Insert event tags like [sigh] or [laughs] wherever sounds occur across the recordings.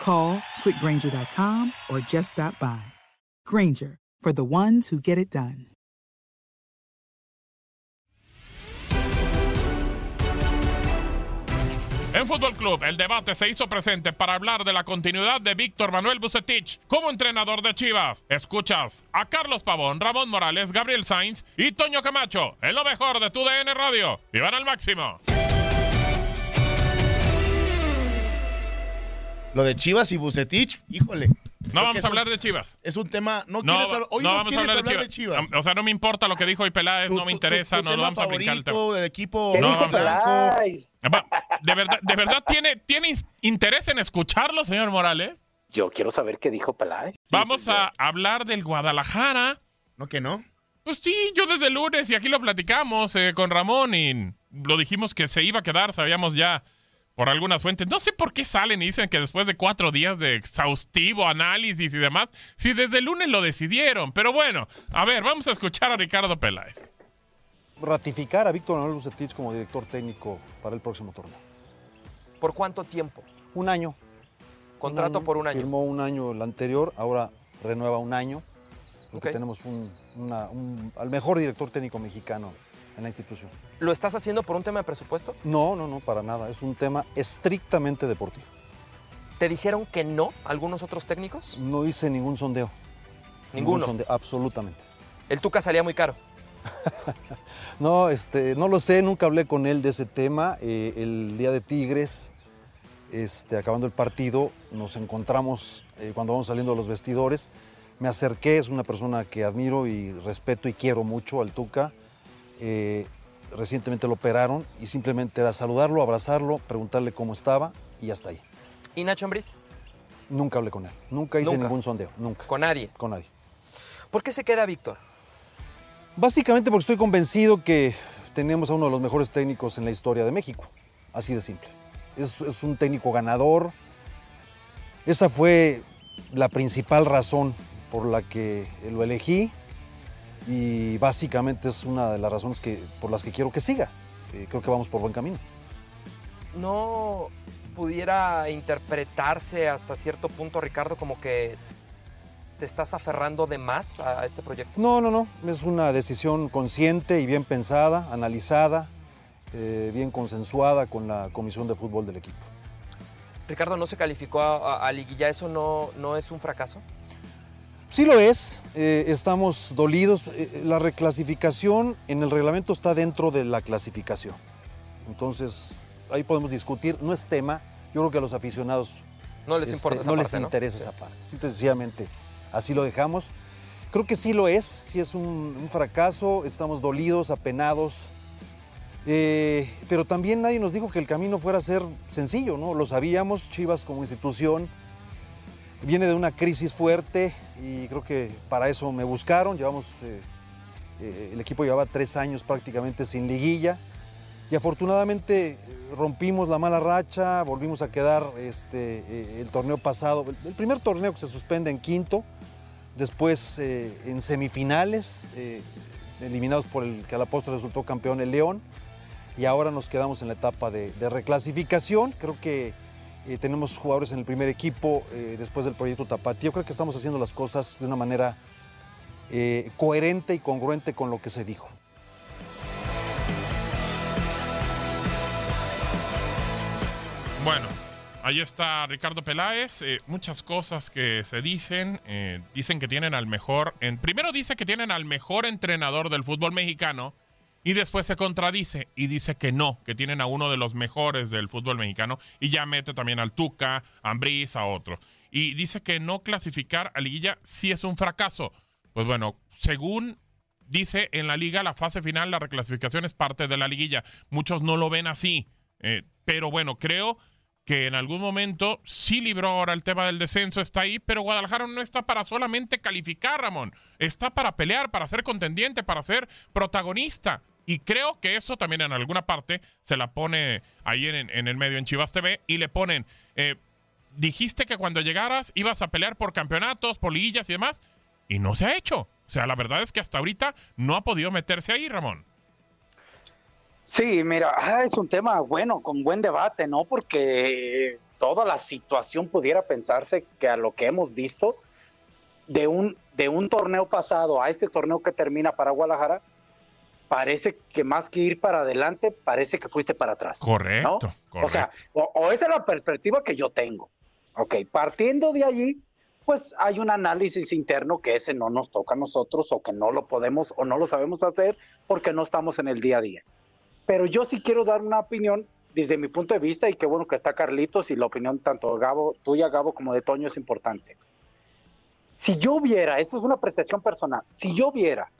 Call quickgranger.com or just stop by. Granger, for the ones who get it done. En Fútbol Club, el debate se hizo presente para hablar de la continuidad de Víctor Manuel Bucetich como entrenador de Chivas. Escuchas a Carlos Pavón, Ramón Morales, Gabriel Sainz y Toño Camacho en lo mejor de tu DN Radio. ¡Vivan al máximo! Lo de Chivas y Bucetich, híjole. No vamos a hablar de Chivas. Es un tema. No, No, quieres hablar, hoy no no, vamos a hablar, hablar de Chivas. Chivas. O sea, no me importa lo que dijo hoy Peláez, Tu- no me tu- interesa, tu no lo vamos a brincar el del equipo. ¿Qué no. Va, ¿De verdad, de verdad tiene, tiene in- interés en escucharlo, señor Morales? Yo quiero saber qué dijo Peláez. Vamos a hablar del Guadalajara. ¿No que no? Pues sí, yo desde el lunes y aquí lo platicamos eh, con Ramón y lo dijimos que se iba a quedar, sabíamos ya por algunas fuentes. No sé por qué salen y dicen que después de cuatro días de exhaustivo análisis y demás, si desde el lunes lo decidieron. Pero bueno, a ver, vamos a escuchar a Ricardo Peláez. ratificar a Víctor Manuel Bucetich como director técnico para el próximo torneo. ¿Por cuánto tiempo? Un año. Contrato por un año. Firmó un año el anterior, ahora renueva un año, porque tenemos un, una- un- al mejor director técnico mexicano en la institución. ¿Lo estás haciendo por un tema de presupuesto? No, no, no, para nada. Es un tema estrictamente deportivo. ¿Te dijeron que no algunos otros técnicos? No hice ningún sondeo. Ningún Ninguno. sondeo, absolutamente. El Tuca salía muy caro. [laughs] No, este, no lo sé, nunca hablé con él de ese tema. Eh, el día de Tigres, este, acabando el partido, nos encontramos eh, cuando vamos saliendo de los vestidores. Me acerqué, es una persona que admiro y respeto y quiero mucho al Tuca. Eh, recientemente lo operaron y simplemente era saludarlo, abrazarlo, preguntarle cómo estaba y hasta ahí. ¿Y Nacho Ambriz? Nunca hablé con él, nunca hice Nunca. ningún sondeo, nunca. Con nadie. Con nadie. ¿Por qué se queda Víctor? Básicamente porque estoy convencido que tenemos a uno de los mejores técnicos en la historia de México. Así de simple. Es, es un técnico ganador. Esa fue la principal razón por la que lo elegí y básicamente es una de las razones que, por las que quiero que siga. Eh, creo que vamos por buen camino. ¿No pudiera interpretarse hasta cierto punto, Ricardo, como que te estás aferrando de más a a este proyecto? No, no, no. Es una decisión consciente y bien pensada, analizada, eh, bien consensuada con la Comisión de Fútbol del equipo. Ricardo, ¿no se calificó a, a- a liguilla? ¿Eso no, no es un fracaso? Sí lo es, eh, estamos dolidos. Eh, la reclasificación en el reglamento está dentro de la clasificación. Entonces, ahí podemos discutir, no es tema. Yo creo que a los aficionados No les este, importa esa no parte, les ¿no? interesa esa parte. Simple y sencillamente así lo dejamos. Creo que sí lo es, sí es un, un fracaso, estamos dolidos, apenados, eh, pero también nadie nos dijo que el camino fuera a ser sencillo, ¿no? Lo sabíamos, Chivas como institución viene de una crisis fuerte y creo que para eso me buscaron, llevamos, eh, eh, el equipo llevaba tres años prácticamente sin liguilla y afortunadamente eh, rompimos la mala racha, volvimos a quedar este, el torneo pasado, el, primer torneo que se suspende en quinto, después en semifinales, eliminados por el que a la postre resultó campeón el León, y ahora nos quedamos en la etapa de, de reclasificación. Creo que eh, tenemos jugadores en el primer equipo eh, después del proyecto Tapatío. Creo que estamos haciendo las cosas de una manera eh, coherente y congruente con lo que se dijo. Bueno, ahí está Ricardo Peláez. muchas cosas que se dicen. dicen que tienen al mejor. En, primero dice que tienen al mejor entrenador del fútbol mexicano. Y después se contradice y dice que no, que tienen a uno de los mejores del fútbol mexicano. Y ya mete también al Tuca, a Ambriz, a otro. Y dice que no clasificar a liguilla sí es un fracaso. Pues bueno, según dice en la liga, la fase final, la reclasificación es parte de la liguilla. Muchos no lo ven así. eh, pero bueno, creo que en algún momento sí libró ahora el tema del descenso, está ahí, pero Guadalajara no está para solamente calificar, Ramón. Está para pelear, para ser contendiente, para ser protagonista. Y creo que eso también en alguna parte se la pone ahí en, el medio en Chivas TV y le ponen, eh, dijiste que cuando llegaras ibas a pelear por campeonatos, por liguillas y demás, y no se ha hecho. O sea, la verdad es que hasta ahorita no ha podido meterse ahí, Ramón. Sí, mira, ah, es un tema bueno, con buen debate, ¿no? Porque toda la situación pudiera pensarse que a lo que hemos visto de un, de un torneo pasado a este torneo que termina para Guadalajara, parece que más que ir para adelante, parece que fuiste para atrás. Correcto, ¿no? correcto. O sea, o, o esa es la perspectiva que yo tengo. Ok, partiendo de allí, pues hay un análisis interno que ese no nos toca a nosotros o que no lo podemos o no lo sabemos hacer porque no estamos en el día a día. Pero yo sí quiero dar una opinión desde mi punto de vista y qué bueno que está Carlitos y la opinión tanto de Gabo, tuya Gabo como de Toño es importante. Si yo viera, eso es una apreciación personal, si yo viera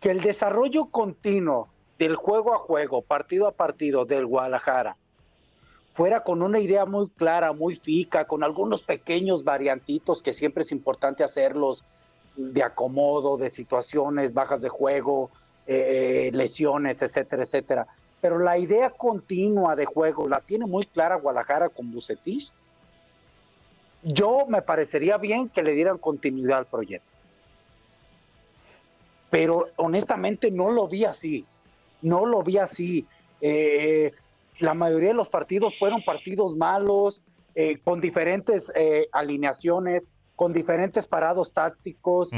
que el desarrollo continuo del juego a juego, partido a partido del Guadalajara, fuera con una idea muy clara, muy fica, con algunos pequeños variantitos que siempre es importante hacerlos de acomodo, de situaciones, bajas de juego, eh, lesiones, etcétera, etcétera. Pero la idea continua de juego la tiene muy clara Guadalajara con Bucetich. Yo me parecería bien que le dieran continuidad al proyecto. Pero honestamente no lo vi así. No lo vi así. Eh, la mayoría de los partidos fueron partidos malos, eh, con diferentes eh, alineaciones, con diferentes parados tácticos,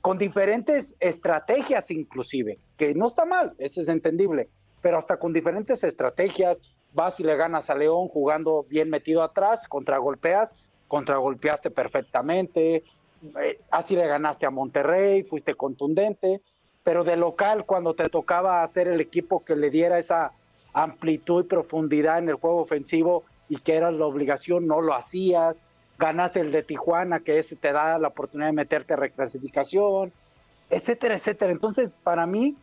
con diferentes estrategias inclusive, que no está mal, eso es entendible, pero hasta con diferentes estrategias, vas y le ganas a León jugando bien metido atrás, contragolpeas, contragolpeaste perfectamente, eh, así le ganaste a Monterrey, fuiste contundente, pero de local cuando te tocaba hacer el equipo que le diera esa amplitud y profundidad en el juego ofensivo y que era la obligación, no lo hacías, ganaste el de Tijuana, que ese te da la oportunidad de meterte a reclasificación, etcétera, etcétera. Entonces, para mí,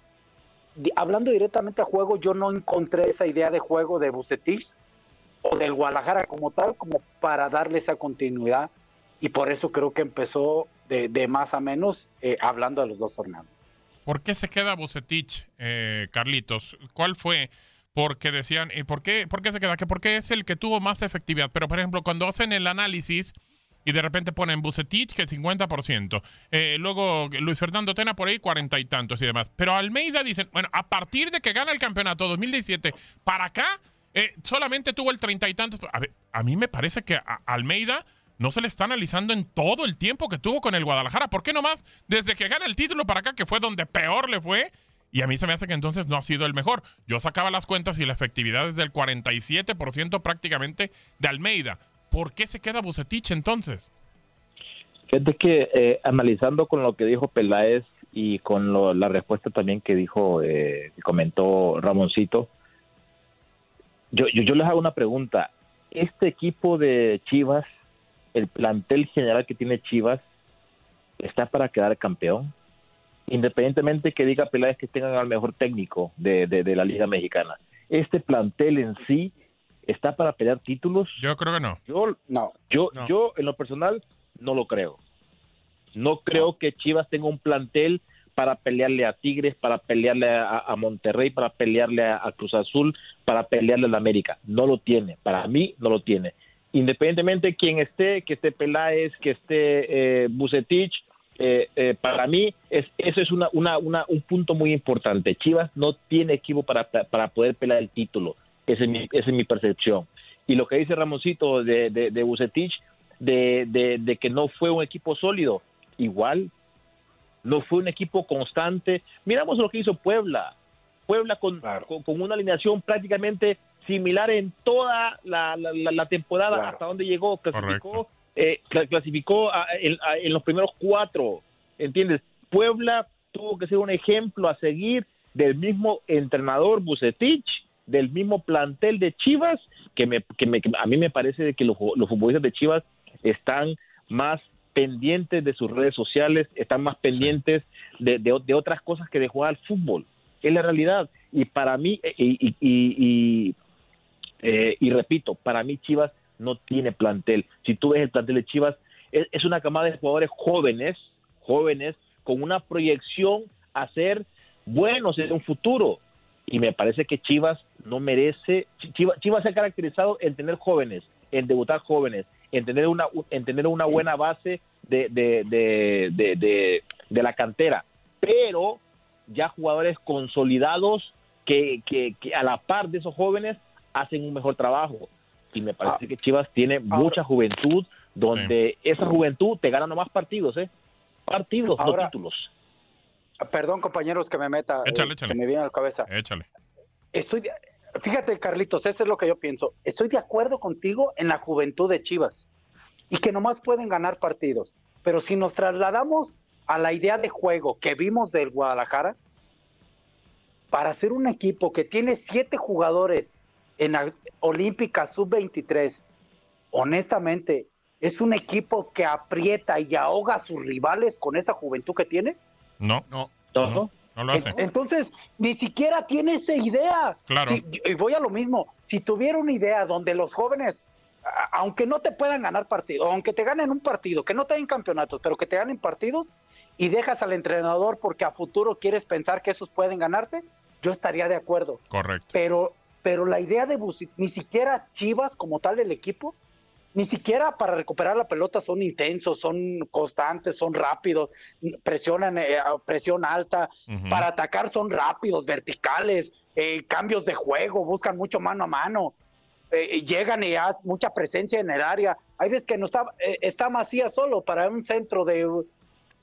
hablando directamente a juego, yo no encontré esa idea de juego de Bucetich o del Guadalajara como tal, como para darle esa continuidad. Y por eso creo que empezó de, de más a menos eh, hablando de los dos torneos. ¿Por qué se queda Bucetich, eh, Carlitos? ¿Cuál fue? Porque decían, ¿y por qué, por qué se queda? Que porque es el que tuvo más efectividad. Pero, por ejemplo, cuando hacen el análisis y de repente ponen Bucetich que 50%, eh, luego Luis Fernando Tena por ahí cuarenta y tantos y demás. Pero Almeida dicen, bueno, a partir de que gana el campeonato 2017 para acá, eh, solamente tuvo el treinta y tantos. A, ver, mí me parece que Almeida no se le está analizando en todo el tiempo que tuvo con el Guadalajara. ¿Por qué nomás desde que gana el título para acá, que fue donde peor le fue? Y a mí se me hace que entonces no ha sido el mejor. Yo sacaba las cuentas y la efectividad es del 47% prácticamente de Almeida. ¿Por qué se queda Bucetich entonces? Fíjate que eh, analizando con lo que dijo Peláez y con lo- la respuesta también que dijo, eh, comentó Ramoncito, yo, yo les hago una pregunta. Este equipo de Chivas, el plantel general que tiene Chivas, está para quedar campeón. Independientemente que diga Peláez que tengan al mejor técnico de, de- de la Liga Mexicana. Este plantel en sí está para pelear títulos. Yo creo que no. Yo, No. yo, No. yo en lo personal no lo creo. No creo que Chivas tenga un plantel para pelearle a Tigres, para pelearle a, a Monterrey, para pelearle a, a Cruz Azul, para pelearle a la América. No lo tiene. Para mí no lo tiene. Independientemente de quién esté, que esté Peláez, que esté eh, Bucetich, eh, eh, para mí es, eso es una, una, una- un punto muy importante. Chivas no tiene equipo para, para poder pelear el título. Esa es mi, esa es mi percepción. Y lo que dice Ramoncito de, de, de Bucetich, de, de, de que no fue un equipo sólido, igual, no fue un equipo constante. Miramos lo que hizo Puebla. Puebla con, con, con una alineación prácticamente similar en toda la, la- la- la temporada Claro. hasta donde llegó. Clasificó, eh, cla- clasificó a- en, a- en los primeros cuatro. ¿Entiendes? Puebla tuvo que ser un ejemplo a seguir del mismo entrenador Bucetich, del mismo plantel de Chivas, que, me, que, me- que a mí me parece de que los, los futbolistas de Chivas están más pendientes de sus redes sociales, están más pendientes de, de- de otras cosas que de jugar al fútbol. Es la realidad. Y para mí, eh, y, y- y- y, eh, y repito, para mí Chivas no tiene plantel. Si tú ves el plantel de Chivas, es, una camada de jugadores jóvenes, jóvenes, con una proyección a ser buenos en un futuro. Y me parece que Chivas no merece, Chivas, Chivas se ha caracterizado en tener jóvenes, en debutar jóvenes, en tener una, en tener una buena base de, de, de- de la cantera, pero ya jugadores consolidados que, que, que a la par de esos jóvenes hacen un mejor trabajo. Y me parece que Chivas tiene mucha juventud, donde esa juventud te gana nomás partidos, ¿eh? Partidos, Ahora- no títulos. Perdón, compañeros, que me meta. Échale, eh, échale. Se me viene a la cabeza. Échale. Estoy de- Fíjate, Carlitos, eso es lo que yo pienso. Estoy de acuerdo contigo en la juventud de Chivas y que nomás pueden ganar partidos. Pero si nos trasladamos a la idea de juego que vimos del Guadalajara, para ser un equipo que tiene siete jugadores en la Olímpica Sub-23, honestamente, ¿es un equipo que aprieta y ahoga a sus rivales con esa juventud que tiene? No. No. No, no lo hace. En- Entonces, ni siquiera tiene esa idea. Claro. Si- y voy a lo mismo. Si tuviera una idea donde los jóvenes, aunque no te puedan ganar partidos, aunque te ganen un partido, que no te den campeonatos, pero que te ganen partidos, y dejas al entrenador porque a futuro quieres pensar que esos pueden ganarte, yo estaría de acuerdo. Correcto. Pero, pero la idea de ni siquiera Chivas como tal el equipo, ni siquiera para recuperar la pelota son intensos, son constantes, son rápidos, presionan eh, presión alta, para atacar son rápidos, verticales, eh, cambios de juego, buscan mucho mano a mano, eh, llegan y hacen mucha presencia en el área. Hay veces que no está, está Macías solo para un centro de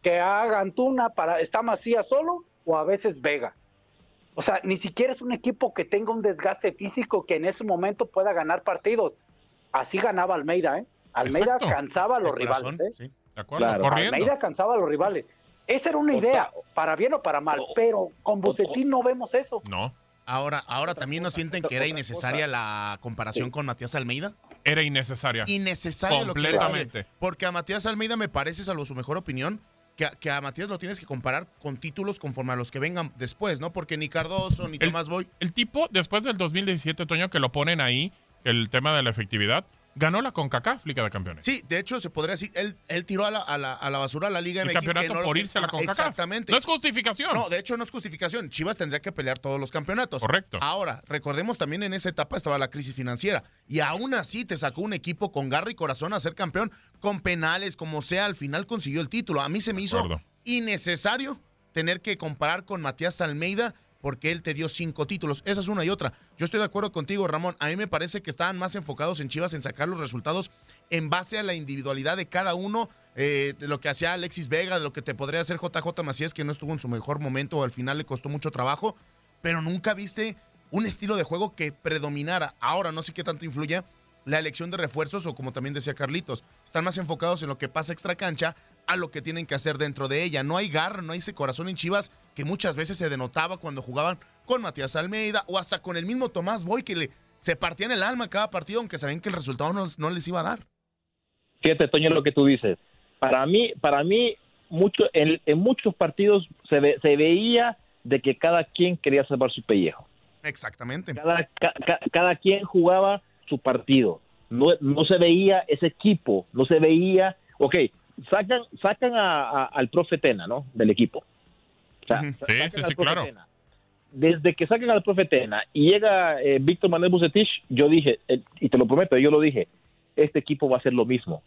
que haga Antuna, para, está Macías solo o a veces Vega. O sea, ni siquiera es un equipo que tenga un desgaste físico que en ese momento pueda ganar partidos. Así ganaba Almeida, ¿eh? Almeida Exacto. cansaba a los rivales, ¿eh? sí. ¿De acuerdo? Claro. Corriendo. Almeida cansaba a los rivales. Esa era una idea, para bien o para mal, pero con Bucetín no vemos eso. No. Ahora, ahora también no sienten que era innecesaria la comparación con Matías Almeida. Era innecesaria. Innecesaria lo que Completamente. Porque a Matías Almeida me parece, salvo su mejor opinión, que a, que a Matías lo tienes que comparar con títulos conforme a los que vengan después, ¿no? Porque ni Cardoso ni El- Tomás Boy. El tipo, después del 2017, Toño, que lo ponen ahí, el tema de la efectividad, ganó la CONCACAF Liga de Campeones. Sí, de hecho, se podría decir, él, él tiró a la, a, la, a la basura a la Liga el MX. campeonato no por irse a la CONCACAF. Exactamente. No es justificación. No, de hecho no es justificación. Chivas tendría que pelear todos los campeonatos. Correcto. Ahora, recordemos también en esa etapa estaba la crisis financiera y aún así te sacó un equipo con garra y corazón a ser campeón, con penales, como sea, al final consiguió el título. A mí se me hizo innecesario tener que comparar con Matías Almeida porque él te dio cinco títulos. Esa es una y otra. Yo estoy de acuerdo contigo, Ramón. A mí me parece que estaban más enfocados en Chivas en sacar los resultados en base a la individualidad de cada uno, eh, de lo que hacía Alexis Vega, de lo que te podría hacer JJ Macías, que no estuvo en su mejor momento o al final le costó mucho trabajo, pero nunca viste un estilo de juego que predominara. Ahora no sé qué tanto influye la elección de refuerzos o como también decía Carlitos, están más enfocados en lo que pasa extra cancha a lo que tienen que hacer dentro de ella. No hay garra, no hay ese corazón en Chivas que muchas veces se denotaba cuando jugaban con Matías Almeida o hasta con el mismo Tomás Boy que le, se partían el alma cada partido aunque sabían que el resultado no, no les iba a dar. Fíjate, Toño, lo que tú dices. Para mí, para mí, mucho, en, en muchos partidos se, ve- se veía de que cada quien quería salvar su pellejo. Exactamente. Cada, ca- ca- cada quien jugaba su partido. No, no se veía ese equipo, no se veía, ok, sacan, sacan a- a- al profe Tena, ¿no? Del equipo. O sea, Sí, sí, claro. Tena. Desde que sacan al profe Tena y llega eh, Víctor Manuel Bucetich, yo dije, eh, y te lo prometo, yo lo dije, este equipo va a hacer lo mismo.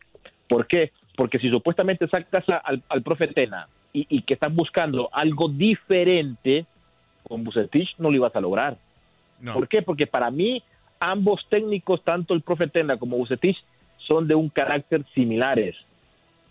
¿Por qué? Porque si supuestamente sacas a- al, al profe Tena y, y que están buscando algo diferente, con Bucetich no lo ibas a lograr. No. ¿Por qué? Porque para mí ambos técnicos, tanto el profe Tena como Bucetich, son de un carácter similares.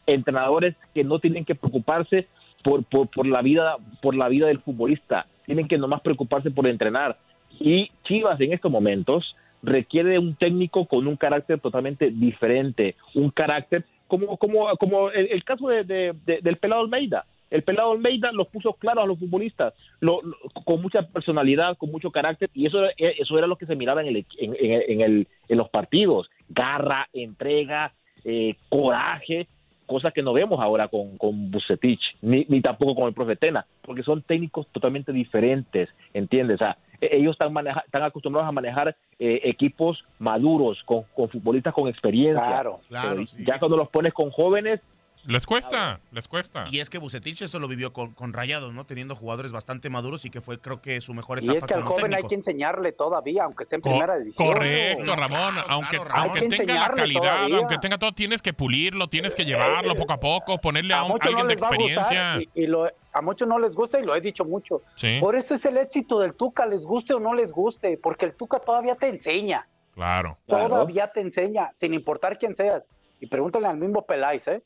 Entrenadores que no tienen que preocuparse por, por, por la vida por la vida del futbolista, tienen que nomás preocuparse por entrenar. Y Chivas en estos momentos requiere un técnico con un carácter totalmente diferente, un carácter como como como el, caso de, de- de- del pelado Almeida. El pelado Almeida los puso claros a los futbolistas, lo- con mucha personalidad, con mucho carácter, y eso, era- eso era lo que se miraba en, el, en, en- en el, en los partidos. Garra, entrega, eh, coraje, cosa que no vemos ahora con, con Bucetich, ni, ni tampoco con el profe Tena, porque son técnicos totalmente diferentes, ¿entiendes? O sea, e- ellos están, maneja- están acostumbrados a manejar eh, equipos maduros, con, con futbolistas con experiencia. Claro. Claro, sí. Ya cuando los pones con jóvenes, Les cuesta, les cuesta. Y es que Bucetich eso lo vivió con, con Rayados, ¿no? Teniendo jugadores bastante maduros y que fue, creo que, su mejor Y etapa es que al joven hay técnico. que enseñarle todavía, aunque esté en Co- primera división. correcto, Ramón. claro, aunque claro, Ramón. aunque Hay que tenga la calidad, todavía. aunque tenga todo, tienes que pulirlo, tienes que llevarlo poco a poco, ponerle a, A un- muchos no alguien de va a experiencia. y, y lo- a muchos no les gusta y lo he dicho mucho. Sí, Por eso es el éxito del Tuca, les guste o no les guste, porque el Tuca todavía te enseña, claro. Claro. todavía te enseña, sin importar quién seas. Y pregúntale al mismo Peláez, ¿eh?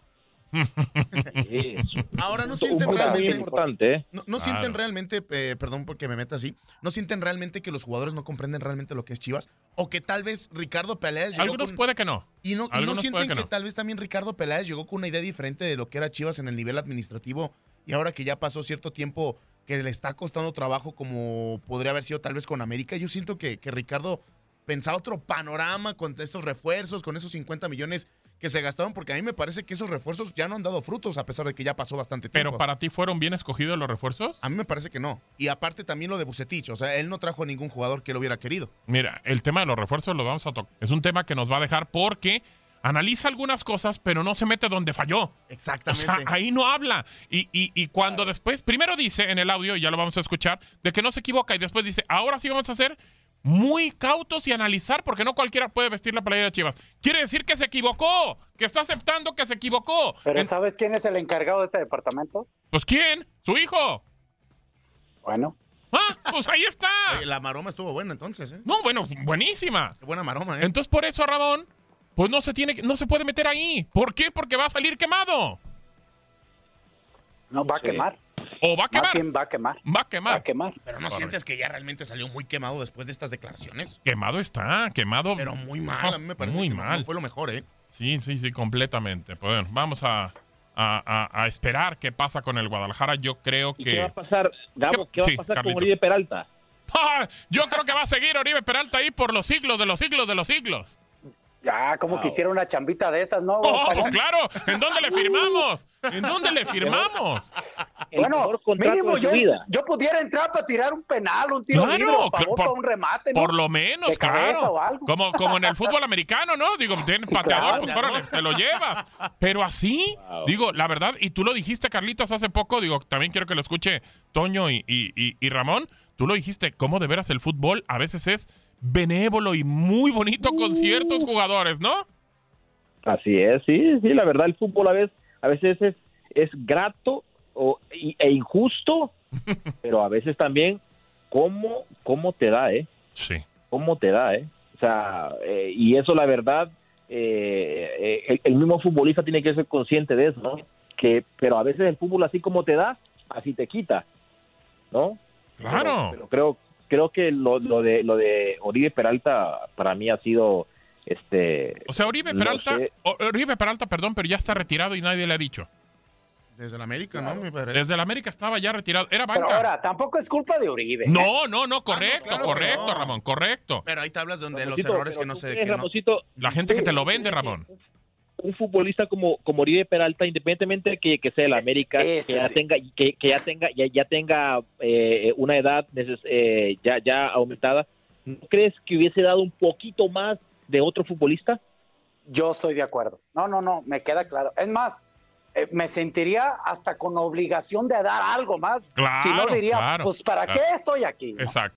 Ahora no sienten realmente... importante. ¿eh? No, no Claro. sienten realmente, eh, perdón porque me meta así, no sienten realmente que los jugadores no comprenden realmente lo que es Chivas o que tal vez Ricardo Peláez llegó Algunos con- puede que no. y no, y no sienten que, que no. tal vez también Ricardo Peláez llegó con una idea diferente de lo que era Chivas en el nivel administrativo y ahora que ya pasó cierto tiempo que le está costando trabajo como podría haber sido tal vez con América, yo siento que, que Ricardo pensaba otro panorama con estos refuerzos, con esos 50 millones que se gastaron, porque a mí me parece que esos refuerzos ya no han dado frutos a pesar de que ya pasó bastante tiempo. Pero para ti fueron bien escogidos los refuerzos. A mí me parece que no. Y aparte también lo de Bucetich, o sea, él no trajo a ningún jugador que lo hubiera querido. Mira, el tema de los refuerzos lo vamos a tocar. Es un tema que nos va a dejar porque analiza algunas cosas, pero no se mete donde falló. O Exactamente. sea, ahí no habla. Y, y- y cuando después, primero dice en el audio, y ya lo vamos a escuchar, de que no se equivoca, y después dice, ahora sí vamos a ser muy cautos y analizar, porque no cualquiera puede vestir la playera de Chivas. Quiere decir que se equivocó, que está aceptando que se equivocó. Pero En- ¿sabes quién es el encargado de este departamento? pues ¿quién? Su hijo. Bueno, Ah, pues ahí está. [laughs] Oye, la maroma estuvo buena entonces, ¿eh? No, bueno, buenísima. Qué buena maroma, ¿eh? Entonces por eso Ramón, pues no se tiene, que- no se puede meter ahí. ¿Por qué? Porque va a salir quemado. no va a quemar. O va a quemar. va a quemar. Va a Va a quemar. quemar. Pero no sientes que ya realmente salió muy quemado después de estas declaraciones. Quemado está, quemado. Pero muy mal, a mí me parece Muy que mal. fue lo mejor, ¿eh? Sí, sí, sí, completamente. Pues bueno, vamos a, a- a- a esperar qué pasa con el Guadalajara. Yo creo ¿Y qué va a que... pasar, Gabo, ¿Qué- qué va sí, a pasar Carlitos. con Oribe Peralta? [laughs] ¡Ah! Yo creo que va a seguir Oribe Peralta ahí por los siglos de los siglos de los siglos. Ya, como Wow. quisiera una chambita de esas, ¿no? ¡Oh, pues claro! ¿En dónde le firmamos? ¿En dónde le firmamos? El Bueno, mínimo yo, yo pudiera entrar para tirar un penal, un tiro Claro, libre, favor, por- para un remate, ¿no? Por lo menos, claro. Como, como en el fútbol americano, ¿no? Digo, tienes pateador, claro. pues órale, te lo llevas. Pero así, Wow. digo, la verdad, y tú lo dijiste, Carlitos, hace poco, digo, también quiero que lo escuche Toño y, y- y- y Ramón, tú lo dijiste, cómo de veras el fútbol a veces es benévolo y muy bonito con ciertos jugadores, ¿no? Así es, sí, sí, la verdad el fútbol a veces, a veces es, es grato o, e injusto, [laughs] pero a veces también cómo, cómo te da, ¿eh? Sí. Cómo te da, ¿eh? O sea, eh, y eso la verdad, eh, eh, el, el mismo futbolista tiene que ser consciente de eso, ¿no? Que, pero a veces el fútbol así como te da, así te quita, ¿no? Claro. Pero, pero creo, creo que lo, lo de lo de Oribe Peralta para mí ha sido este O sea, Oribe Peralta, sé. Oribe Peralta, perdón, pero ya está retirado y nadie le ha dicho. Desde el América, ¿no? Me parece. Desde el América estaba ya retirado. Era Pero banca. ahora, tampoco es culpa de Uribe. ¿eh? No, no, no, correcto, claro que correcto, no. Ramón, correcto. Pero hay tablas donde los errores pero que no se... que no- Ramoncito, La gente que te lo vende, Ramón. Un futbolista como como Oribe Peralta, independientemente de que, que sea el América, que ya sí. tenga que, que ya tenga ya, ya tenga eh, una edad eh, ya ya aumentada, ¿no crees que hubiese dado un poquito más de otro futbolista? Yo estoy de acuerdo. No, no, no, me queda claro. Es más, eh, me sentiría hasta con obligación de dar algo más. Claro, si no diría, claro, pues ¿para claro. qué estoy aquí? no? Exacto.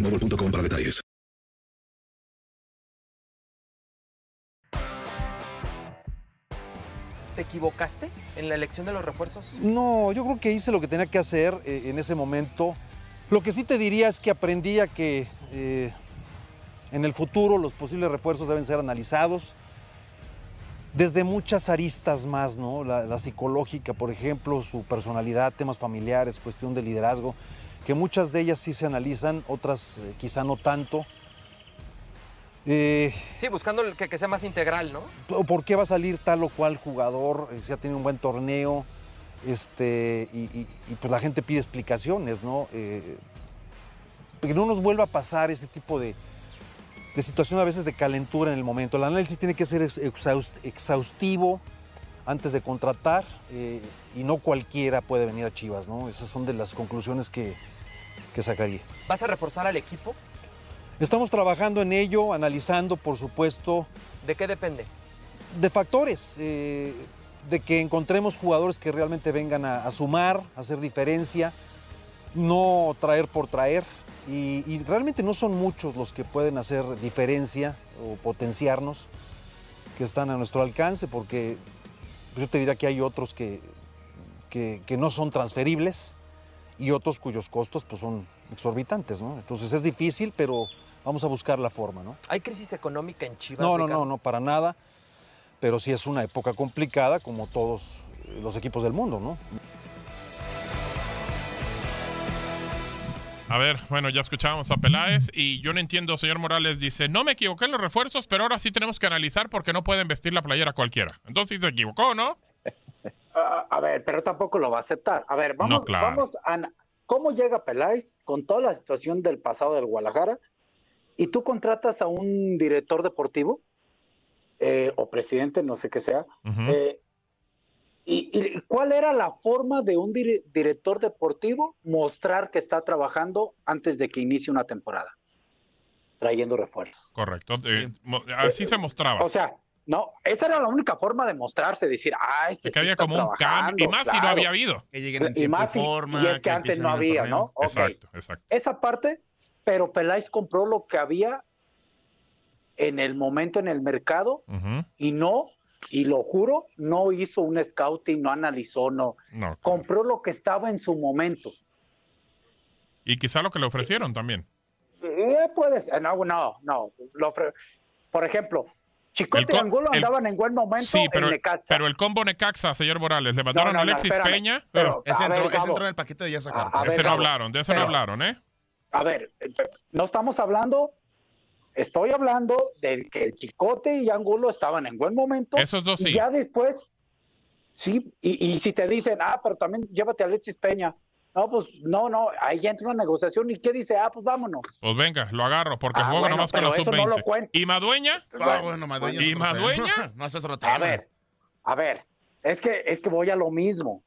boostmobile.com para detalles. ¿Te equivocaste en la elección de los refuerzos? No, yo creo que hice lo que tenía que hacer eh, en ese momento. Lo que sí te diría es que aprendí a que eh, en el futuro los posibles refuerzos deben ser analizados desde muchas aristas más, ¿no? La psicológica, por ejemplo, su personalidad, temas familiares, cuestión de liderazgo, que muchas de ellas sí se analizan, otras eh, quizá no tanto. Eh, Sí, buscando que, que sea más integral, ¿no? por qué va a salir tal o cual jugador, eh, si ha tenido un buen torneo, este, y, y- y, pues la gente pide explicaciones, ¿no? Eh, que no nos vuelva a pasar ese tipo de, de situación a veces de calentura en el momento. El análisis tiene que ser ex- exhaus- exhaustivo antes de contratar eh, y no cualquiera puede venir a Chivas, ¿no? Esas son de las conclusiones que, que sacaría. ¿Vas a reforzar al equipo? Estamos trabajando en ello, analizando, por supuesto, ¿De qué depende? de factores, eh, de que encontremos jugadores que realmente vengan a, a sumar, a hacer diferencia, no traer por traer. Y, y realmente no son muchos los que pueden hacer diferencia o potenciarnos, que están a nuestro alcance, porque yo te diría que hay otros que, que, que no son transferibles y otros cuyos costos pues, son exorbitantes. ¿no? Entonces es difícil, pero vamos a buscar la forma. ¿no? ¿Hay crisis económica en Chivas? No, no, no, no, para nada. Pero sí es una época complicada como todos eh, los equipos del mundo, ¿no? A ver, bueno, ya escuchábamos a Peláez y yo no entiendo, señor Morales dice, no me equivoqué en los refuerzos, pero ahora sí tenemos que analizar porque no pueden vestir la playera cualquiera. Entonces se equivocó, ¿no? Ah, a ver, pero tampoco lo va a aceptar. A ver, vamos, No, claro. vamos a cómo llega Peláez con toda la situación del pasado del Guadalajara y tú contratas a un director deportivo eh, o presidente, no sé qué sea. Eh, y, y cuál era la forma de un dire- director deportivo mostrar que está trabajando antes de que inicie una temporada? Trayendo refuerzos. Correcto. eh, así se mostraba. O sea, no, esa era la única forma de mostrarse, decir, ah, este De que sí había está como un cambio. trabajando, Y más si no había habido. Que lleguen en Y más, y- forma. y es que antes no había. ¿no? Exacto, exacto. Esa parte, pero Peláez compró lo que había en el momento en el mercado y no y lo juro, no hizo un scouting, no analizó, no. No. Compró lo que estaba en su momento. Y quizá lo que le ofrecieron también. Eh, puede ser, no, no, no. Lo ofre- por ejemplo, Chicote y Angulo el- andaban en buen momento Sí, pero, en Necaxa. pero el combo Necaxa, señor Morales, le mandaron no, a no, Alexis espérame, Peña. pero- Ese ver, entró, ese Gabo. entró en el paquete de ya sacar. A- a ese ver, no Gabo, hablaron, de ese no hablaron, ¿eh? A ver, eh, no estamos hablando, estoy hablando de que el Chicote y Angulo estaban en buen momento. Esos dos y sí. ya después, sí, y, y si te dicen, ah, pero también llévate a Alexis Peña. No, pues no, no, ahí ya entra una negociación. ¿Y qué dice? Ah, pues vámonos. Pues venga, lo agarro, porque Ah, juego bueno, nomás con la eso no lo sub-20. cuenta. ¿Y Madueña? Ah, bueno, Madueña. ¿Y Madueña? [laughs] No, es otro tema. A ver, a ver, es que, es que voy a lo mismo.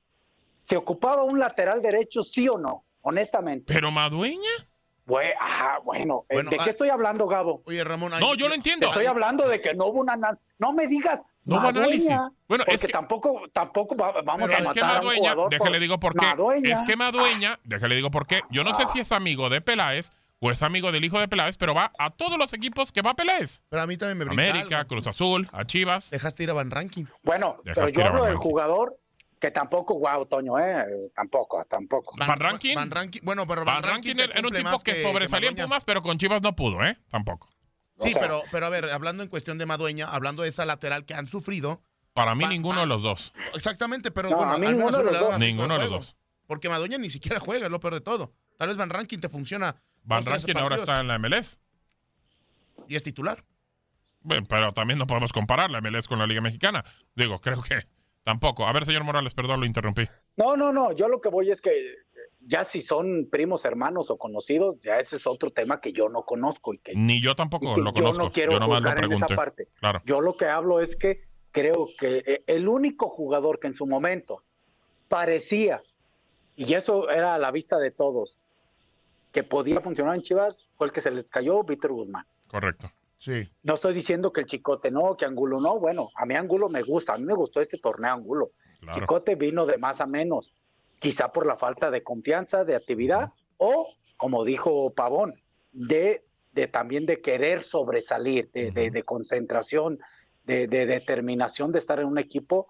¿Se ocupaba un lateral derecho, sí o no? Honestamente. ¿Pero Madueña? Bue- ah, bueno, eh, Bueno, ¿de ah, qué estoy hablando, Gabo? Oye, Ramón. ahí- No, yo lo entiendo. Estoy hablando de que no hubo una... na- No me digas No hubo análisis. Madueña, Bueno, es porque que- tampoco, tampoco va- vamos a es que matar a un Madueña, jugador déjale por- digo por qué. Madueña. Es que Madueña, déjale digo por qué. Yo no sé si es amigo de Peláez o es amigo del hijo de Peláez, pero va a todos los equipos que va a Peláez. Pero a mí también me brinca América, algo. Cruz Azul, a Chivas. Dejaste ir a Van Ranking. Bueno, Dejaste pero yo hablo Van del jugador que tampoco, wow, Toño, eh, tampoco, tampoco. Van Ranking. Van Ranking. Bueno, pero Van Ranking era un tipo que, sobresalía en Madueña. Pumas, pero con Chivas no pudo, ¿eh? Tampoco. Sí, O sea- pero, pero a ver, hablando en cuestión de Madueña, hablando de esa lateral que han sufrido. Para mí Va- ninguno va- de los dos. Exactamente, pero No, bueno, a mí al menos ninguno de los dos. Ninguno de los dos. Porque Madueña ni siquiera juega, es lo peor de todo. Tal vez Van Ranking te funciona. Van Ranking ahora está en la MLS. Y es titular. Bueno, pero también no podemos comparar la MLS con la Liga Mexicana. Digo, creo que tampoco. A ver, señor Morales, perdón, lo interrumpí. No, no, no, yo lo que voy es que ya si son primos, hermanos o conocidos, ya ese es otro tema que yo no conozco y que, Ni yo y tampoco que lo yo conozco. no quiero yo nomás lo en esa parte. Claro. Yo lo que hablo es que creo que eh, el único jugador que en su momento parecía, y eso era a la vista de todos, que podía funcionar en Chivas, fue el que se les cayó, Víctor Guzmán. Correcto. Sí. No estoy diciendo que el Chicote no, que Angulo no. Bueno, a mí Angulo me gusta. A mí me gustó este torneo Angulo. Claro. Chicote vino de más a menos. Quizá por la falta de confianza, de actividad o, como dijo Pavón, de, de también de querer sobresalir, de, de- de concentración, de, de determinación de estar en un equipo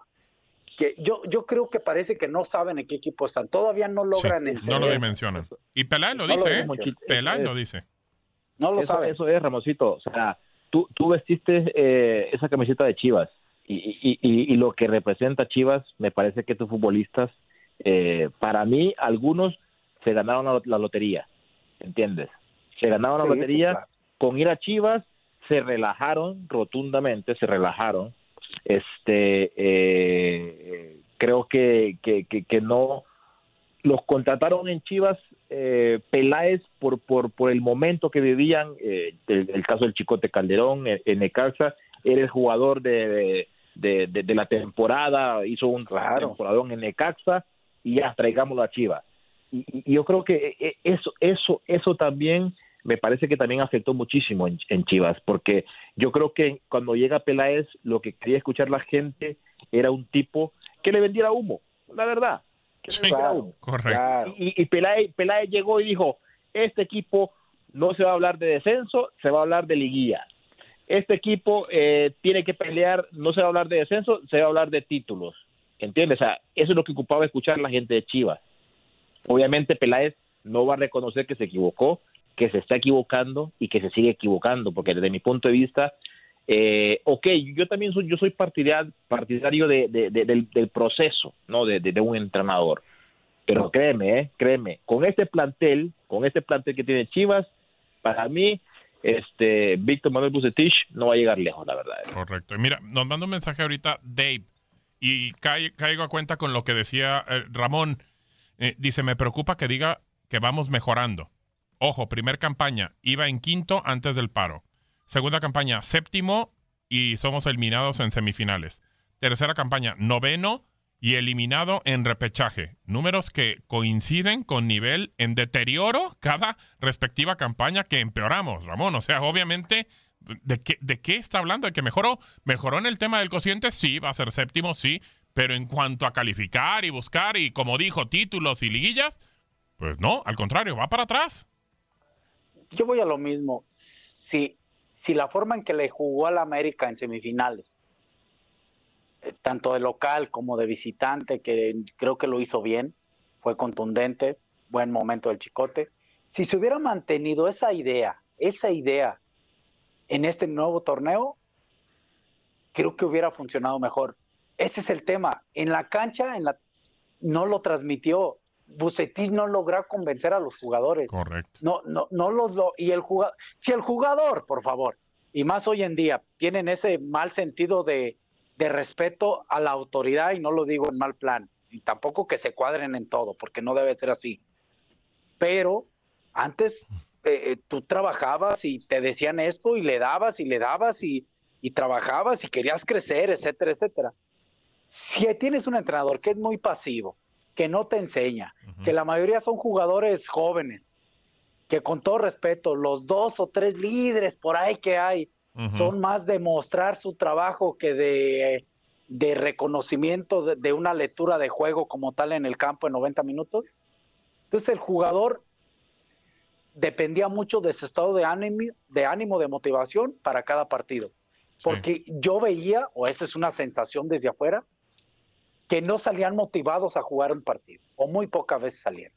que yo, yo creo que parece que no saben en qué equipo están. Todavía no Sí, logran no lo dimensionan. Y Peláez lo No lo dice, ¿eh? Eso lo dice. No lo eso, saben. eso es, Ramosito. O sea, tú, tú vestiste eh, esa camiseta de Chivas y, y, y, y lo que representa Chivas, me parece que tus futbolistas, eh, para mí, algunos se ganaron la, lotería, ¿entiendes? Se ganaron la Sí, lotería claro. con ir a Chivas, se relajaron rotundamente, se relajaron. Este, eh, creo que, que, que, que no los contrataron en Chivas eh, Peláez por, por, por el momento que vivían, eh, el, el caso del Chicote Calderón, en, en Necaxa, era el jugador de, de, de- de la temporada, hizo un Claro. temporadón en Necaxa y ya traigámoslo a Chivas. Y, y- yo creo que eh, eso, eso, eso también me parece que también afectó muchísimo en, en Chivas, porque yo creo que cuando llega Peláez, lo que quería escuchar la gente era un tipo que le vendiera humo, la verdad. Que le Sí, vendiera Claro. humo. correcto. Y, y Peláez, Peláez llegó y dijo, este equipo no se va a hablar de descenso, se va a hablar de liguilla. Este equipo eh, tiene que pelear, no se va a hablar de descenso, se va a hablar de títulos. ¿Entiendes? O sea, eso es lo que ocupaba escuchar la gente de Chivas. Obviamente Peláez no va a reconocer que se equivocó, que se está equivocando y que se sigue equivocando, porque desde mi punto de vista, eh, ok, yo también soy, yo soy partidario, partidario de, de- de- del, del proceso, ¿no? De, un entrenador. Pero créeme, eh, créeme, con este plantel, con este plantel que tiene Chivas, para mí, este Víctor Manuel Bucetich no va a llegar lejos, la verdad. Correcto. Mira, nos manda un mensaje ahorita Dave y caigo a cuenta con lo que decía eh, Ramón. Eh, dice, me preocupa que diga que vamos mejorando. Ojo, primer campaña, iba en quinto antes del paro. Segunda campaña, séptimo y somos eliminados en semifinales. Tercera campaña, noveno y eliminado en repechaje. Números que coinciden con nivel en deterioro cada respectiva campaña que empeoramos, Ramón. O sea, obviamente, ¿de qué, de qué está hablando? ¿De que mejoró? ¿Mejoró en el tema del cociente? Sí, va a ser séptimo, sí. Pero en cuanto a calificar y buscar y, como dijo, títulos y liguillas, pues no, al contrario, va para atrás. yo voy a lo mismo. Si, si la forma en que le jugó al América en semifinales eh, tanto de local como de visitante, que creo que lo hizo bien, fue contundente, buen momento del Chicote. Si se hubiera mantenido esa idea, esa idea en este nuevo torneo, creo que hubiera funcionado mejor. Ese es el tema. En la cancha, en la, no lo transmitió. Bucetich no logró convencer a los jugadores. Correcto. No, no, no los lo, y el jugador, si el jugador, por favor, y más hoy en día, tienen ese mal sentido de, de respeto a la autoridad, y no lo digo en mal plan, y tampoco que se cuadren en todo, porque no debe ser así. Pero antes eh, eh, tú trabajabas y te decían esto y le dabas y le dabas y, y trabajabas y querías crecer, etcétera, etcétera. Si tienes un entrenador que es muy pasivo, que no te enseña, que la mayoría son jugadores jóvenes, que con todo respeto, los dos o tres líderes por ahí que hay, son más de mostrar su trabajo que de, de reconocimiento de, de una lectura de juego como tal en el campo en 90 minutos. Entonces el jugador dependía mucho de ese estado de ánimo, de ánimo, de motivación para cada partido. Porque yo veía, o esta es una sensación desde afuera, que no salían motivados a jugar un partido, o muy pocas veces salían.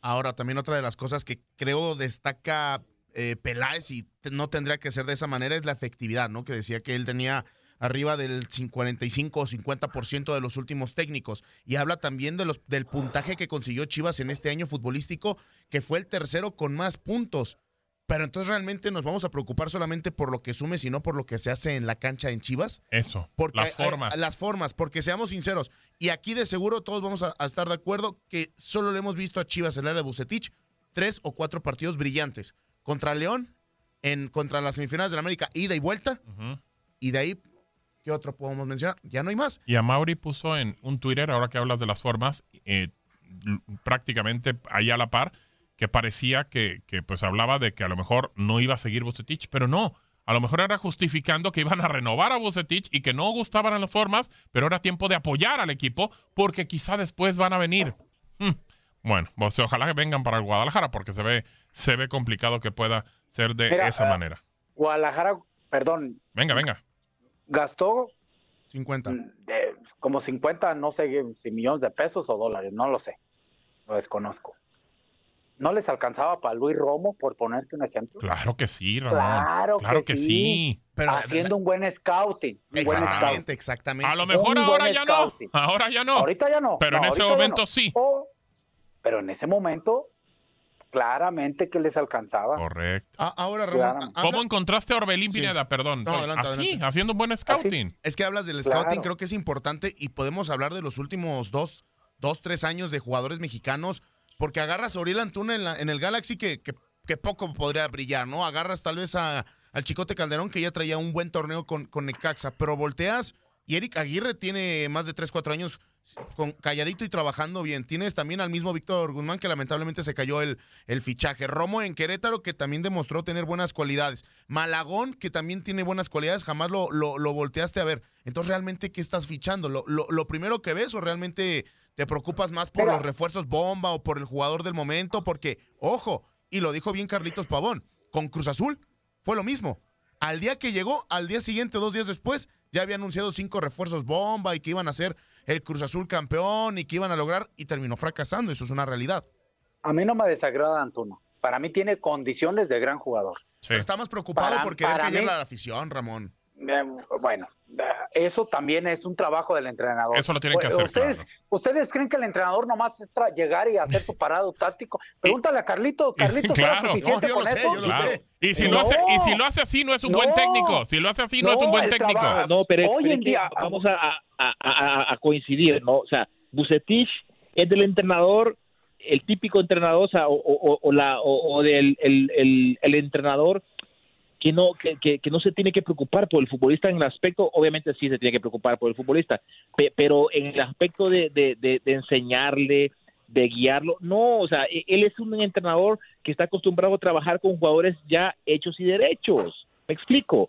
Ahora, también otra de las cosas que creo destaca eh, Peláez y no tendría que ser de esa manera es la efectividad, ¿no? Que decía que él tenía arriba del cin- 45 o 50% de los últimos técnicos. Y habla también de los, del puntaje que consiguió Chivas en este año futbolístico, que fue el tercero con más puntos. Pero entonces realmente nos vamos a preocupar solamente por lo que sume, sino por lo que se hace en la cancha en Chivas. Eso, Porque las hay- formas. las formas, porque seamos sinceros, y aquí de seguro todos vamos a, a estar de acuerdo que solo le hemos visto a Chivas en el área de Bucetich tres o cuatro partidos brillantes. Contra León, en, contra las semifinales de la América, ida y vuelta, Ujú. y de ahí, ¿qué otro podemos mencionar? Ya no hay más. Y a Mauri puso en un Twitter, ahora que hablas de las formas, eh, prácticamente ahí a la par, que parecía que, que, pues hablaba de que a lo mejor no iba a seguir Bucetich, pero no. A lo mejor era justificando que iban a renovar a Bucetich y que no gustaban las formas, pero era tiempo de apoyar al equipo porque quizá después van a venir. Hmm. Bueno, pues ojalá que vengan para el Guadalajara porque se ve, se ve complicado que pueda ser de Mira, esa eh, manera. Guadalajara, perdón, Venga, venga. Gastó 50. de- como 50, no sé si millones de pesos o dólares, no lo sé, lo desconozco. ¿No les alcanzaba para Luis Romo, por ponerte un ejemplo? Claro que sí, Ramón. Claro, Claro que, que sí. sí. Pero- Haciendo un buen scouting. Un buen Exactamente, scouting. exactamente. A lo mejor Un ahora ya no. Ahora ya no. Ahorita ya no. Pero en ese momento no. sí. Oh, pero en ese momento, claramente que les alcanzaba. Correcto. A- ahora, Ramón, habla- ¿Cómo encontraste a Orbelín Sí. Pineda? Perdón. No, adelante, Así, adelante. haciendo un buen scouting. Es que hablas del Claro. scouting, creo que es importante y podemos hablar de los últimos dos, dos tres años de jugadores mexicanos, porque agarras a Uriel Antuna en, la- en el Galaxy que, que, que poco podría brillar, ¿no? Agarras tal vez a, al Chicote Calderón que ya traía un buen torneo con, con Necaxa, pero volteas y Eric Aguirre tiene más de 3, 4 años con, calladito y trabajando bien. Tienes también al mismo Víctor Guzmán que lamentablemente se cayó el, el fichaje. Romo en Querétaro que también demostró tener buenas cualidades. Malagón que también tiene buenas cualidades, jamás lo, lo, lo volteaste a ver. Entonces realmente, ¿qué estás fichando? ¿Lo, lo, lo primero que ves o realmente te preocupas más por Mira. los refuerzos bomba o por el jugador del momento? Porque, ojo, y lo dijo bien Carlitos Pavón, con Cruz Azul fue lo mismo. Al día que llegó, al día siguiente, dos días después, ya había anunciado cinco refuerzos bomba y que iban a ser el Cruz Azul campeón y que iban a lograr y terminó fracasando. Eso es una realidad. A mí no me desagrada Antuno. Para mí tiene condiciones de gran jugador. Sí. Pero está más preocupado Para- por querer la afición, Ramón. Bueno, eso también es un trabajo del entrenador. Eso lo tienen que hacer, ¿Ustedes, claro. ¿Ustedes creen que el entrenador nomás es llegar y hacer su parado [laughs] táctico? Pregúntale a Carlitos. Carlitos Claro. suficiente No, yo con lo sé, eso. yo lo Claro. sé. Y si, No. lo hace, y si lo hace así, no es un buen técnico. Si lo hace así, no, es un buen técnico. trabajo- No, pero, Hoy pero en día- vamos a, a- a- a- a coincidir, ¿no? O sea, Bucetich es del entrenador, el típico entrenador, o, sea, o, o- o la, o, o del el, el- el entrenador que no que, que- que no se tiene que preocupar por el futbolista en el aspecto, obviamente sí se tiene que preocupar por el futbolista, pe- pero en el aspecto de, de- de- de enseñarle, de guiarlo, no, o sea, e- él es un entrenador que está acostumbrado a trabajar con jugadores ya hechos y derechos, me explico.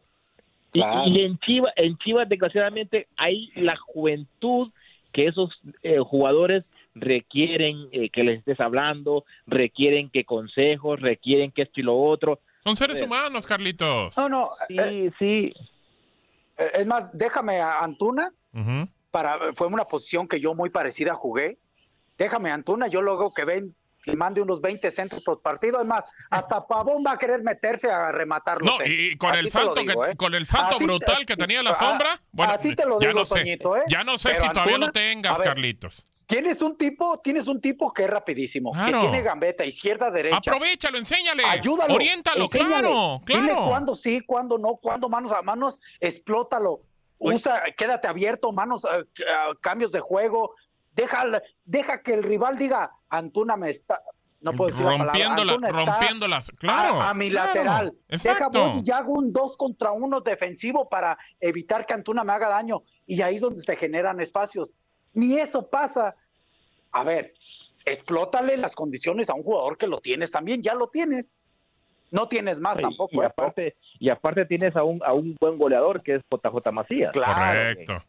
Y, en Chivas, en Chivas, desgraciadamente, hay la juventud que esos eh, jugadores requieren eh, que les estés hablando, requieren que consejos, requieren que esto y lo otro. Son seres humanos, Carlitos. No, no. Sí, eh, sí. eh, es más, déjame a Antuna. Ujú. para, fue una posición que yo muy parecida jugué. Déjame Antuna, yo luego que ven y mande unos 20 centros por partido, además, hasta Pavón va a querer meterse a rematarlo. No, y con el salto que, con el salto Así te- brutal que tenía la Ah, sombra, bueno, así te lo ya digo, no sé, Toñito, ¿eh? ya no sé Pero si todavía lo tengas, a ver, Carlitos. Tienes un tipo, tienes un tipo que es rapidísimo, Claro. que tiene gambeta, izquierda, derecha. Aprovechalo, enséñale, Ayúdalo. oriéntalo, enséñale. claro, Dile claro. cuándo sí, cuándo no, cuándo manos a manos, explótalo. Usa, quédate abierto, manos, eh, eh, cambios de juego. Deja, deja que el rival diga, Antuna me está. No puedo decir la Rompiéndola- está rompiéndolas, claro, A, a mi claro, lateral. Deja exacto. voy y hago un dos contra uno defensivo para evitar que Antuna me haga daño. Y ahí es donde se generan espacios. Ni eso pasa. A ver, explótale las condiciones a un jugador que lo tienes también, ya lo tienes. No tienes más tampoco. Y ¿eh? aparte, y aparte tienes a un, a un buen goleador que es JJ Macías. Correcto.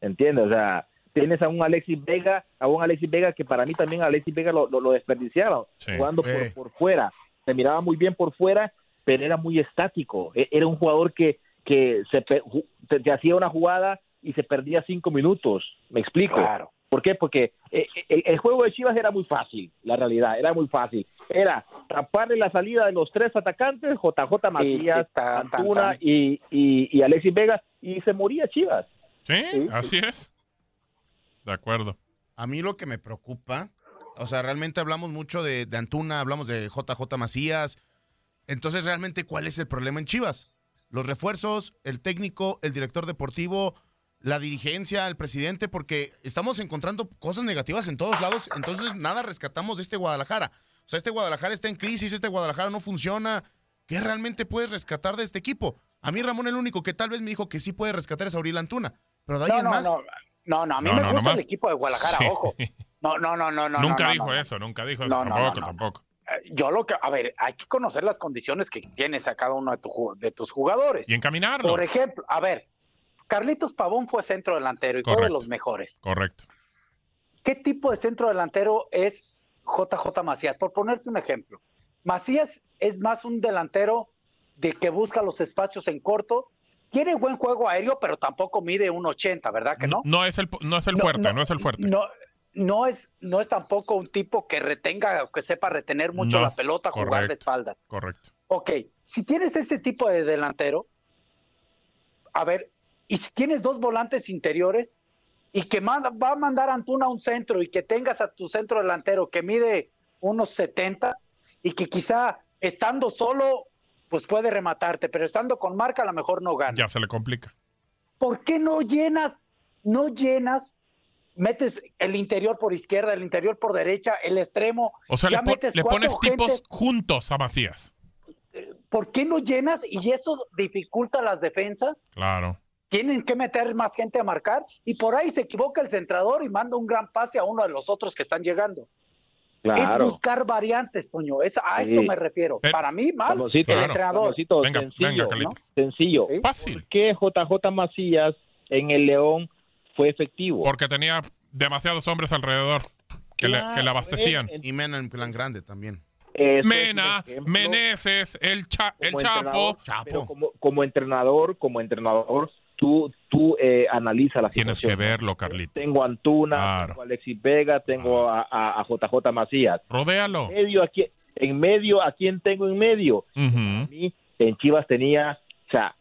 ¿Entiendes? O sea, tienes a un Alexis Vega, a un Alexis Vega que para mí también Alexis Vega lo, lo, lo desperdiciaron, jugando por, por fuera. Se miraba muy bien por fuera, pero era muy estático. E- Era un jugador que, que se te hacía una jugada y se perdía cinco minutos. ¿Me explico? Claro. ¿Por qué? Porque eh, el, el juego de Chivas era muy fácil, la realidad, era muy fácil. Era taparle la salida de los tres atacantes, JJ Macías, tan, tan, Antuna tan. y, y, y Alexis Vega, y se moría Chivas. Sí, así es. De acuerdo. A mí lo que me preocupa, o sea, realmente hablamos mucho de, de Antuna, hablamos de JJ Macías. Entonces, realmente, ¿cuál es el problema en Chivas? Los refuerzos, el técnico, el director deportivo, la dirigencia, el presidente, porque estamos encontrando cosas negativas en todos lados. Entonces, nada rescatamos de este Guadalajara. O sea, este Guadalajara está en crisis, este Guadalajara no funciona. ¿Qué realmente puedes rescatar de este equipo? A mí, Ramón, el único que tal vez me dijo que sí puede rescatar es Auril Antuna. Pero de ahí No, en no, más. no, no, no, a mí No, me no, gusta nomás- el equipo de Guadalajara, Sí. ojo. No, no, no, no, no. nunca dijo no. eso, nunca dijo eso. Tampoco, no, no. tampoco. Eh, Yo lo que, a ver, hay que conocer las condiciones que tienes a cada uno de, tu de tus jugadores. Y encaminarlo. Por ejemplo, a ver, Carlitos Pavón fue centro delantero y fue de Correcto. los mejores. Correcto. ¿Qué tipo de centro delantero es JJ Macías? Por ponerte un ejemplo. Macías es más un delantero de que busca los espacios en corto. Tiene buen juego aéreo, pero tampoco mide un 80, ¿verdad que no? No es el, no es el fuerte, no, es el fuerte. No, no es, no es tampoco un tipo que retenga, que sepa retener mucho No, la pelota, jugar de correcto. espalda. Correcto. Ok, si tienes ese tipo de delantero, a ver, y si tienes dos volantes interiores y que manda- va a mandar a Antuna a un centro y que tengas a tu centro delantero que mide unos 70 y que quizá estando solo, pues puede rematarte, pero estando con marca a lo mejor no gana. Ya se le complica. ¿Por qué no llenas, no llenas, metes el interior por izquierda, el interior por derecha, el extremo? O sea, ya le, metes le pones tipos juntos a Macías. ¿Por qué no llenas? Y eso dificulta las defensas. Claro. Tienen que meter más gente a marcar y por ahí se equivoca el centrador y manda un gran pase a uno de los otros que están llegando. Es Claro. buscar variantes, Toño. Es, a Sí. eso me refiero. Para mí, mal, el entrenador. Venga, sencillo, venga, ¿no? Sencillo. Fácil. ¿Por qué JJ Macías en el León fue efectivo? Porque tenía demasiados hombres alrededor que, le, que le abastecían. Y Mena en plan grande también. Es Mena, ejemplo Meneses, el, cha- el Chapo. entrenador, pero como, como entrenador, como entrenador, tú, tú eh, analiza la Tienes situación. que verlo, Carlitos. Tengo a Antuna, Claro. tengo a Alexis Vega, tengo a, a- a JJ Macías. Rodéalo. En medio, aquí, en medio, ¿a quién tengo en medio? A mí, en Chivas tenía, o sea,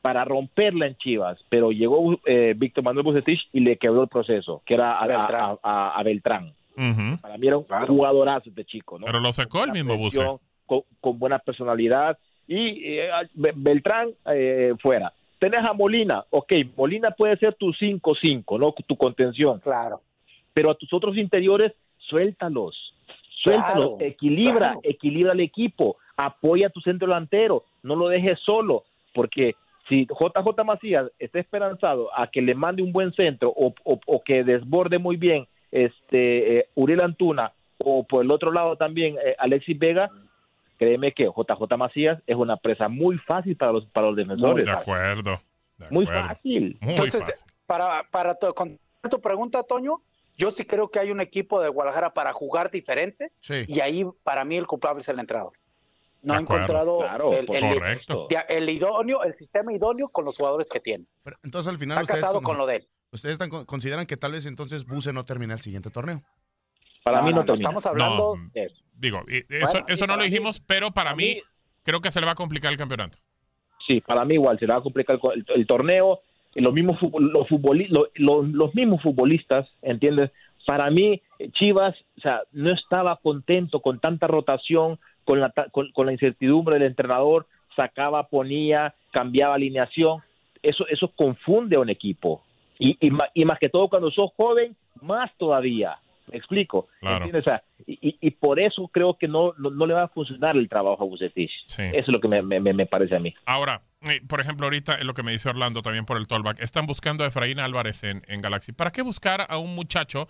para romperla en Chivas, pero llegó eh, Víctor Manuel Bucetich y le quebró el proceso, que era a Beltrán. a- a- a Beltrán. Para mí era un jugadorazo este chico, ¿no? Pero lo secó el mismo Buce. presión, Con, con buena personalidad. Y eh, Be- Beltrán eh, fuera. Tenés a Molina, ok, Molina puede ser tu 5-5, ¿no? Tu contención. Claro. Pero a tus otros interiores, suéltalos. Suéltalos, Claro, equilibra, claro. equilibra el equipo, apoya a tu centro delantero, no lo dejes solo, porque si JJ Macías está esperanzado a que le mande un buen centro o, o- o que desborde muy bien este eh, Uriel Antuna o por el otro lado también eh, Alexis Vega, créeme que JJ Macías es una presa muy fácil para los para los defensores. De acuerdo. de Muy acuerdo. fácil. Muy Entonces, fácil. para, para tu, contestar tu pregunta, Toño, yo sí creo que hay un equipo de Guadalajara para jugar diferente Sí. y ahí para mí el culpable es el entrenador. No ha encontrado Claro, el, el- Correcto. el idóneo, el sistema idóneo con los jugadores que tiene. Pero, entonces al final Está ustedes casado con lo de él. ¿Ustedes están, con- consideran que tal vez entonces Buse no termina el siguiente torneo? Para No, mí no, no, termina. estamos hablando No. de eso. Digo, y eso, Bueno, eso y no lo mí- dijimos, pero para mí mí- creo que se le va a complicar el campeonato. Sí, para mí igual, se le va a complicar el, co- el- el torneo. y Los mismos, los, futboli- lo- lo- los mismos futbolistas, ¿entiendes? Para mí, eh, Chivas, o sea, no estaba contento con tanta rotación, con la, ta- con, con la incertidumbre del entrenador, sacaba, ponía, cambiaba alineación. Eso, eso confunde a un equipo. Y, y, y más que todo cuando sos joven, más todavía. ¿Me explico? Claro. ¿Entiendes? O sea, y, por eso creo que no, no, no le va a funcionar el trabajo a Bucetich. Sí. Eso es lo que me, me- me- me parece a mí. Ahora, eh, por ejemplo, ahorita lo que me dice Orlando también por el tollback. Están buscando a Efraín Álvarez en, en Galaxy. ¿Para qué buscar a un muchacho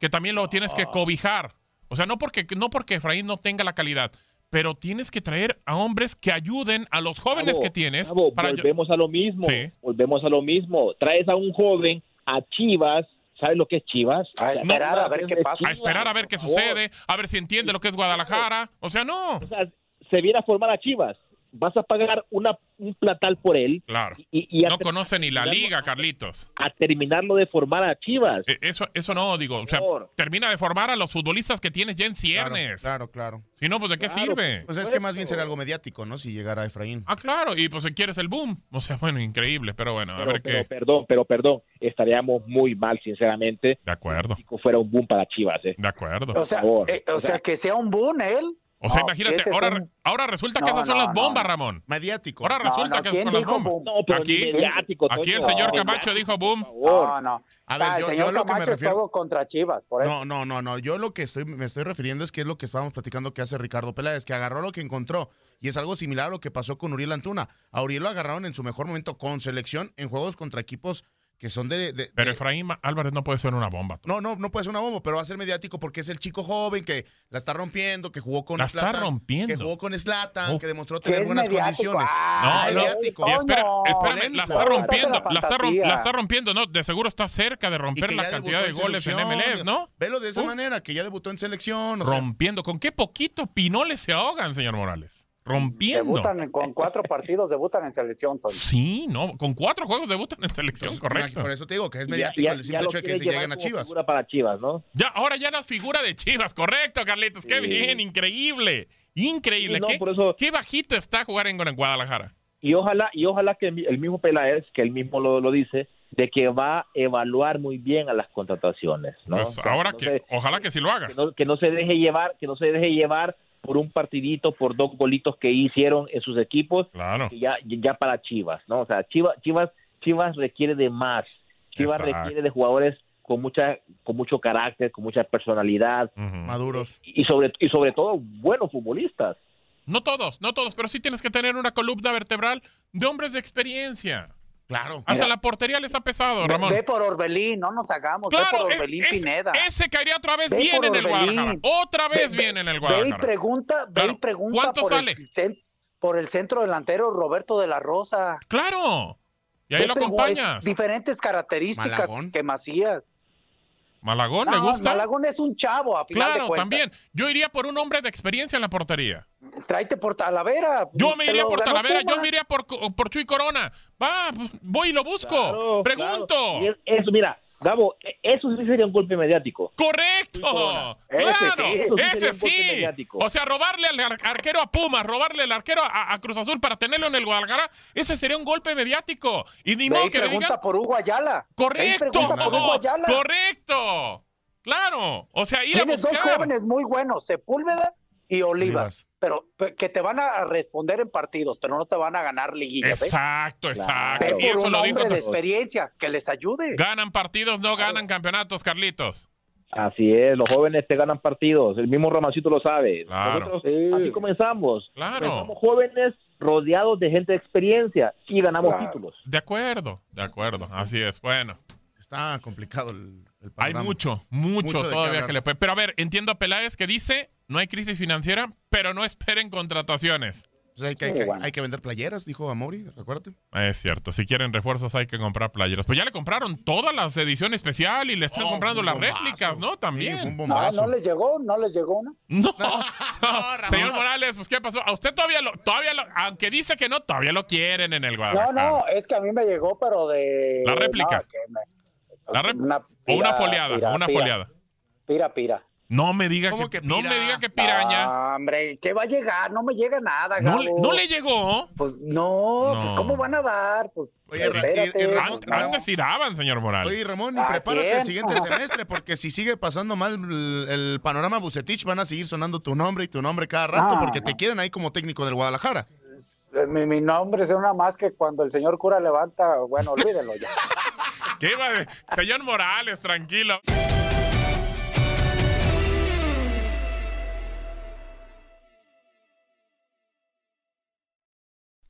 que también lo tienes que cobijar? O sea, no porque, no porque Efraín no tenga la calidad, pero tienes que traer a hombres que ayuden a los jóvenes que tienes. Gabo, para yo- volvemos a lo mismo. Sí. Volvemos a lo mismo. Traes a un joven a Chivas. ¿Sabes lo que es Chivas? A esperar a ver qué pasa. a esperar a ver qué sucede, a ver si entiende lo que es Guadalajara. O sea, no. O sea, se viene a formar a Chivas. Vas a pagar una, un platal por él Claro. y, y No conoce ni la liga, Carlitos. a terminarlo de formar a Chivas. Eh, Eso, eso no, digo. O sea, Por. termina de formar a los futbolistas que tienes ya en ciernes. Claro, claro. Si no, pues ¿de qué Claro, sirve? Pues es que más bien será algo mediático, ¿no? Si llegara Efraín. Ah, claro, y pues si quieres el boom. O sea, bueno, increíble, pero bueno, a Pero, ver pero, qué. perdón, pero perdón, estaríamos muy mal, sinceramente, De acuerdo, si fuera un boom para Chivas. ¿eh? de acuerdo. O sea, favor. eh, o O sea, sea, que sea un boom él. O sea, No, imagínate, ahora, ahora resulta que No, esas son no, las no, bombas, no. Ramón. Mediático. Ahora resulta no, que ¿quién son las bombas. boom? No, pero Aquí- mediático. Aquí el señor No, Camacho dijo boom. No, no. A ver, Ah, el yo, señor yo lo que me refiero. todo contra Chivas, por eso. No, no, no, no. Yo lo que estoy, me estoy refiriendo es que es lo que estábamos platicando que hace Ricardo Peláez, que agarró lo que encontró. Y es algo similar a lo que pasó con Uriel Antuna. A Uriel lo agarraron en su mejor momento con selección en juegos contra equipos que son de. de- Pero de- Efraín Álvarez no puede ser una bomba. no, no, no puede ser una bomba, pero va a ser mediático porque es el chico joven que la está rompiendo, que jugó con La está rompiendo. Que jugó con Slatan, Uf. que demostró tener es buenas mediático. condiciones. Ah, No, no, no. mediático. Y espera, espérame, la está la rompiendo, la está, rom- la está rompiendo, ¿no? De seguro está cerca de romper la cantidad de goles en. MLS, ¿no? Velo de esa Uf. manera, que ya debutó en selección. o sea, Rompiendo. ¿Con qué poquito pinoles se ahogan, señor Morales? Rompiendo. Debutan con cuatro partidos, debutan en selección, Toño. Sí, no, con cuatro juegos debutan en selección, pues, correcto. Por eso te digo que es mediático ya- el simple lo hecho de que se lleguen a Chivas. figura para Chivas, ¿no? Ya, ahora ya las figuras de Chivas, correcto, Carlitos, qué Sí. bien, increíble. Increíble. Sí, no, ¿Qué, por eso- qué bajito está jugar en, en Guadalajara. Y ojalá, y ojalá que el mismo Peláez, que él mismo lo, lo dice, de que va a evaluar muy bien a las contrataciones, ¿no? Pues Que ahora no que, se- ojalá que sí lo haga. que no, que no se deje llevar, que no se deje llevar por un partidito, por dos golitos que hicieron en sus equipos, Claro. que ya, ya para Chivas, ¿no? O sea, Chivas, Chivas, Chivas requiere de más. Chivas Exacto. requiere de jugadores con mucha, con mucho carácter, con mucha personalidad. Maduros. y sobre, y sobre todo buenos futbolistas. No todos, no todos, pero sí tienes que tener una columna vertebral de hombres de experiencia. Claro. Hasta Mira. la portería les ha pesado, Ve, Ramón. ve por Orbelín, no nos hagamos. ve Claro, por es- Orbelín es- Pineda. ese caería otra vez Ve bien en el. Guadalajara. Otra vez Ve- bien en el Ve y Guadalajara. pregunta, ve Claro. y pregunta ¿Cuánto por, sale? El, por el centro delantero Roberto de la Rosa. Claro. Y ahí Ve lo acompañas. es Diferentes características Malagón. que Macías. Malagón, ¿le No, gusta? Malagón es un chavo, a final Claro, también. Yo iría por un hombre de experiencia en la portería. Tráete por Talavera. Yo me iría por Talavera, yo me iría por, por Chuy Corona. Va, pues, voy y lo busco. Claro, Pregunto. claro. Y es- eso, mira, Gabo, e- eso sí sería un golpe mediático. Correcto. Ese Claro, sí. Eso sí ese sería un golpe sí. mediático. O sea, robarle al ar- arquero a Pumas, robarle al arquero a, a Cruz Azul para tenerlo en el Guadalajara, ese sería un golpe mediático. Y ni modo y que le pregunta digan, por Hugo Ayala. Correcto, pregunta por Hugo Ayala. correcto. Claro, o sea, ir a Tienes dos buscar. jóvenes muy buenos, Sepúlveda y Olivas. Olivas. Pero pe- que te van a responder en partidos, pero no te van a ganar liguillas. ¿eh? Exacto, exacto. Claro. Y por eso un lo dijo. de experiencia, que les ayude. Ganan partidos, no ganan campeonatos, Carlitos. Así es, los jóvenes te ganan partidos. El mismo Romancito lo sabe. Claro. Nosotros Sí. así comenzamos. Claro. Comenzamos jóvenes rodeados de gente de experiencia y ganamos Claro. títulos. De acuerdo, de acuerdo. Así es. Bueno, Está complicado el, el hay mucho, mucho, todavía hablar. que le puede. Pero a ver, entiendo a Peláez que dice: no hay crisis financiera, pero no esperen contrataciones. Pues hay, que, hay, Sí, que, bueno. hay que vender playeras, dijo Amori, recuérdate. Es cierto, si quieren refuerzos hay que comprar playeras. Pues ya le compraron todas las ediciones especial y le están Oh, comprando las bombazo. réplicas, ¿no? Sí, fue un También. No, bombazo. no les llegó, no les llegó una. [laughs] No, [laughs] señor Morales, pues ¿qué pasó? A usted todavía lo, todavía lo, aunque dice que no, todavía lo quieren en el No, Guadalajara. no, es que a mí me llegó, pero de. La réplica. no, me- La rep- Una o una pira- foliada, pira- una pira. foliada. Pira, pira. No me diga ¿Cómo que, que no me diga que piraña. Ah, hombre, ¿qué va a llegar? No me llega nada, no, le- no le llegó. Pues no, No. pues ¿cómo van a dar? Pues Oye, Ra- espérate, y- y Ramón- pues, An- no. Antes tiraban, señor Morales. Oye, Ramón, y ¿A prepárate quién? el siguiente semestre, porque si sigue pasando mal el, el panorama Bucetich, van a seguir sonando tu nombre y tu nombre cada rato, Ah, porque te no. quieren ahí como técnico del Guadalajara. Eh, Mi, mi nombre es una más que cuando el señor cura levanta, bueno, olvídenlo ya. [laughs] ¿Qué iba de- Señor Morales, tranquilo.